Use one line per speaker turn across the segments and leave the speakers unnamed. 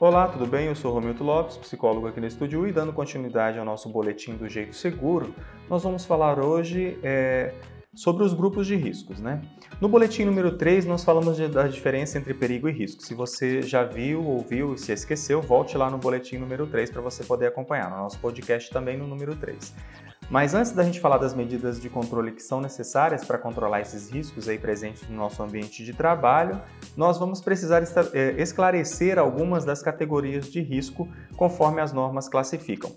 Olá, tudo bem? Eu sou Romildo Lopes, psicólogo aqui no estúdio e dando continuidade ao nosso boletim do Jeito Seguro, nós vamos falar hoje é, sobre os grupos de riscos. Né? No boletim número 3, nós falamos de, da diferença entre perigo e risco. Se você já viu, ouviu e se esqueceu, volte lá no boletim número 3 para você poder acompanhar. No nosso podcast também no número 3. Mas antes da gente falar das medidas de controle que são necessárias para controlar esses riscos aí presentes no nosso ambiente de trabalho, nós vamos precisar é, esclarecer algumas das categorias de risco conforme as normas classificam.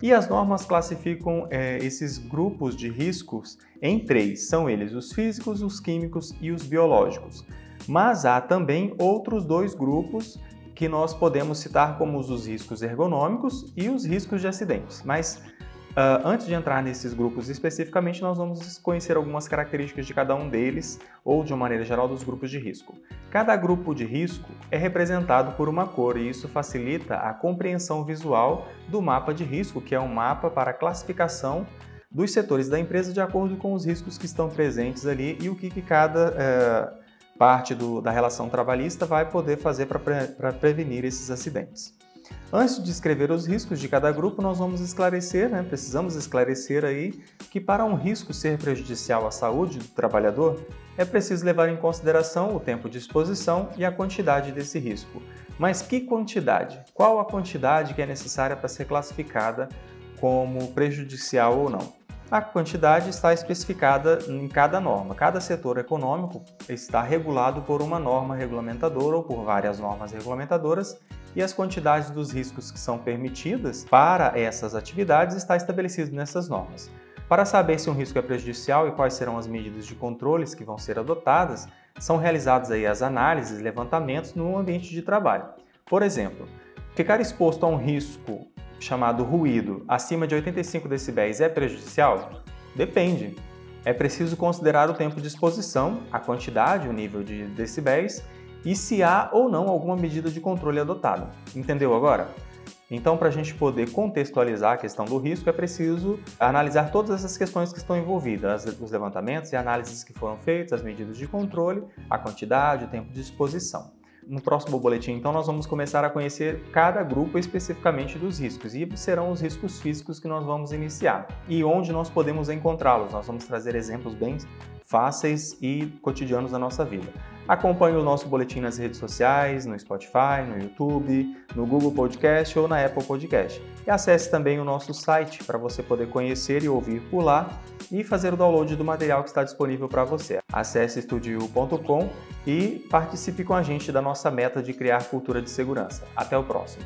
E as normas classificam é, esses grupos de riscos em três: são eles os físicos, os químicos e os biológicos. Mas há também outros dois grupos que nós podemos citar como os riscos ergonômicos e os riscos de acidentes. Mas Uh, antes de entrar nesses grupos especificamente, nós vamos conhecer algumas características de cada um deles, ou de uma maneira geral, dos grupos de risco. Cada grupo de risco é representado por uma cor e isso facilita a compreensão visual do mapa de risco, que é um mapa para classificação dos setores da empresa de acordo com os riscos que estão presentes ali e o que, que cada uh, parte do, da relação trabalhista vai poder fazer para pre, prevenir esses acidentes. Antes de descrever os riscos de cada grupo, nós vamos esclarecer, né, precisamos esclarecer aí que para um risco ser prejudicial à saúde do trabalhador, é preciso levar em consideração o tempo de exposição e a quantidade desse risco. Mas que quantidade? Qual a quantidade que é necessária para ser classificada como prejudicial ou não? A quantidade está especificada em cada norma. Cada setor econômico está regulado por uma norma regulamentadora ou por várias normas regulamentadoras e as quantidades dos riscos que são permitidas para essas atividades está estabelecido nessas normas. Para saber se um risco é prejudicial e quais serão as medidas de controles que vão ser adotadas, são realizadas aí as análises e levantamentos no ambiente de trabalho. Por exemplo, ficar exposto a um risco chamado ruído acima de 85 decibéis é prejudicial? Depende. É preciso considerar o tempo de exposição, a quantidade, o nível de decibéis e se há ou não alguma medida de controle adotada. Entendeu agora? Então, para a gente poder contextualizar a questão do risco, é preciso analisar todas essas questões que estão envolvidas, os levantamentos e análises que foram feitas, as medidas de controle, a quantidade, o tempo de exposição. No próximo boletim, então, nós vamos começar a conhecer cada grupo especificamente dos riscos e serão os riscos físicos que nós vamos iniciar e onde nós podemos encontrá-los. Nós vamos trazer exemplos bem fáceis e cotidianos da nossa vida. Acompanhe o nosso boletim nas redes sociais, no Spotify, no YouTube, no Google Podcast ou na Apple Podcast. E acesse também o nosso site para você poder conhecer e ouvir por lá e fazer o download do material que está disponível para você. Acesse estudio.com e participe com a gente da nossa meta de criar cultura de segurança. Até o próximo!